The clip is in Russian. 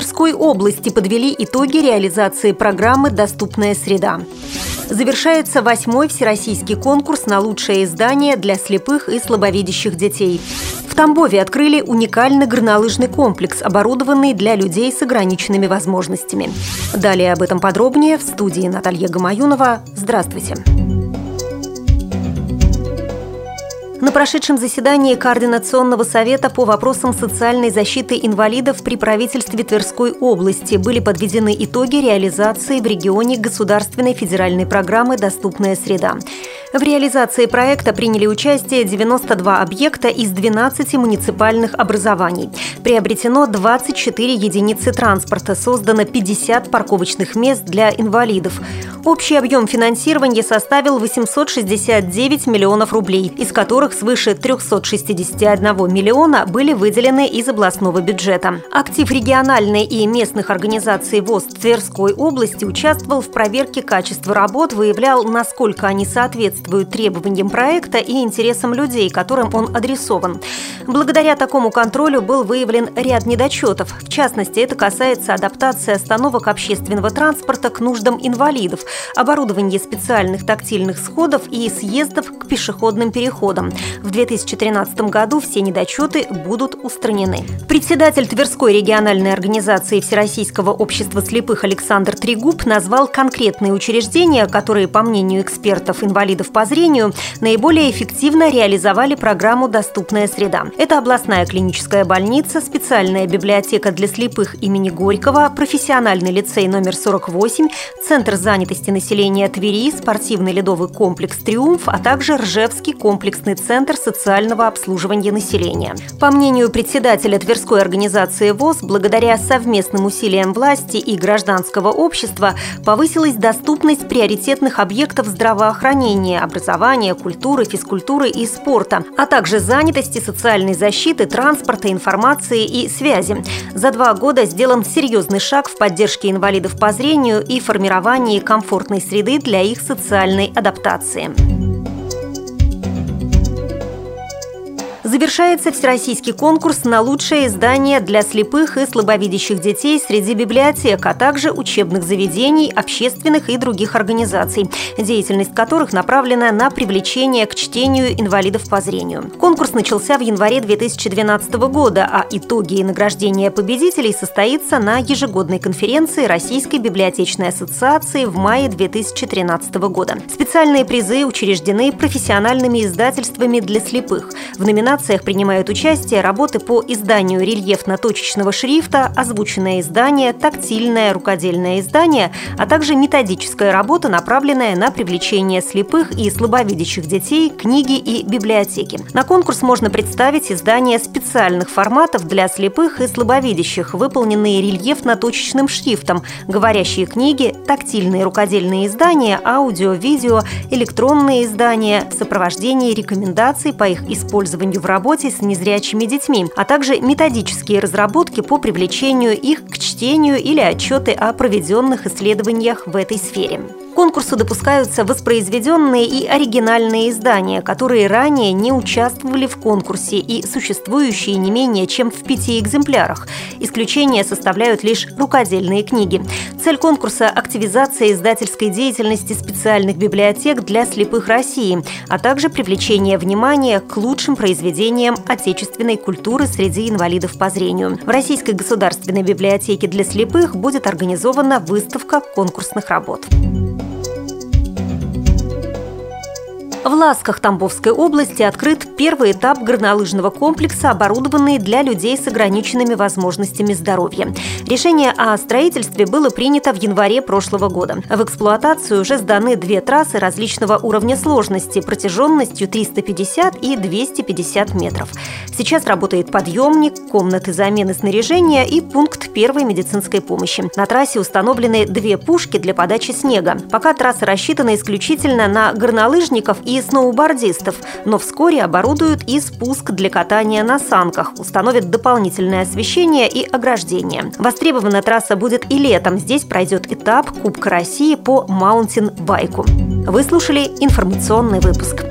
Тверской области подвели итоги реализации программы «Доступная среда». Завершается восьмой всероссийский конкурс на лучшее издание для слепых и слабовидящих детей. В Тамбове открыли уникальный горнолыжный комплекс, оборудованный для людей с ограниченными возможностями. Далее об этом подробнее в студии Наталья Гамаюнова. Здравствуйте. На прошедшем заседании Координационного совета по вопросам социальной защиты инвалидов при правительстве Тверской области были подведены итоги реализации в регионе государственной федеральной программы «Доступная среда». В реализации проекта приняли участие 92 объекта из 12 муниципальных образований. Приобретено 24 единицы транспорта, создано 50 парковочных мест для инвалидов. Общий объем финансирования составил 869 миллионов рублей, из которых свыше 361 миллиона были выделены из областного бюджета. Актив региональной и местных организаций ВОЗ Тверской области участвовал в проверке качества работ, выявлял, насколько они соответствуют требованиям проекта и интересам людей, которым он адресован. Благодаря такому контролю был выявлен ряд недочетов. В частности, это касается адаптации остановок общественного транспорта к нуждам инвалидов, оборудование специальных тактильных сходов и съездов к пешеходным переходам. В 2013 году все недочеты будут устранены. Председатель Тверской региональной организации Всероссийского общества слепых Александр Трегуб назвал конкретные учреждения, которые, по мнению экспертов инвалидов по зрению, наиболее эффективно реализовали программу «Доступная среда». Это областная клиническая больница, специальная библиотека для слепых имени Горького, профессиональный лицей номер 48, Центр занятости населения Твери, спортивный ледовый комплекс «Триумф», а также Ржевский комплексный центр социального обслуживания населения. По мнению председателя Тверской организации ВОЗ, благодаря совместным усилиям власти и гражданского общества повысилась доступность приоритетных объектов здравоохранения, образования, культуры, физкультуры и спорта, а также занятости, социальной защиты, транспорта, информации и связи. За два года сделан серьезный шаг в поддержке инвалидов по зрению и формировании комфортной среды для их социальной адаптации. Завершается всероссийский конкурс на лучшее издание для слепых и слабовидящих детей среди библиотек, а также учебных заведений, общественных и других организаций, деятельность которых направлена на привлечение к чтению инвалидов по зрению. Конкурс начался в январе 2012 года, а итоги и награждения победителей состоится на ежегодной конференции Российской библиотечной ассоциации в мае 2013 года. Специальные призы учреждены профессиональными издательствами для слепых. В номинации номинациях принимают участие работы по изданию рельефно-точечного шрифта, озвученное издание, тактильное рукодельное издание, а также методическая работа, направленная на привлечение слепых и слабовидящих детей, книги и библиотеки. На конкурс можно представить издания специальных форматов для слепых и слабовидящих, выполненные рельефно-точечным шрифтом, говорящие книги, тактильные рукодельные издания, аудио, видео, электронные издания, сопровождение рекомендаций по их использованию в работе с незрячими детьми, а также методические разработки по привлечению их к чтению или отчеты о проведенных исследованиях в этой сфере конкурсу допускаются воспроизведенные и оригинальные издания, которые ранее не участвовали в конкурсе и существующие не менее чем в пяти экземплярах. Исключение составляют лишь рукодельные книги. Цель конкурса – активизация издательской деятельности специальных библиотек для слепых России, а также привлечение внимания к лучшим произведениям отечественной культуры среди инвалидов по зрению. В Российской государственной библиотеке для слепых будет организована выставка конкурсных работ. В Ласках Тамбовской области открыт первый этап горнолыжного комплекса, оборудованный для людей с ограниченными возможностями здоровья. Решение о строительстве было принято в январе прошлого года. В эксплуатацию уже сданы две трассы различного уровня сложности протяженностью 350 и 250 метров. Сейчас работает подъемник, комнаты замены снаряжения и пункт первой медицинской помощи. На трассе установлены две пушки для подачи снега. Пока трасса рассчитана исключительно на горнолыжников и сноубордистов, но вскоре оборудуют и спуск для катания на санках, установят дополнительное освещение и ограждение. Востребована трасса будет и летом. Здесь пройдет этап Кубка России по маунтин-байку. Вы слушали информационный выпуск.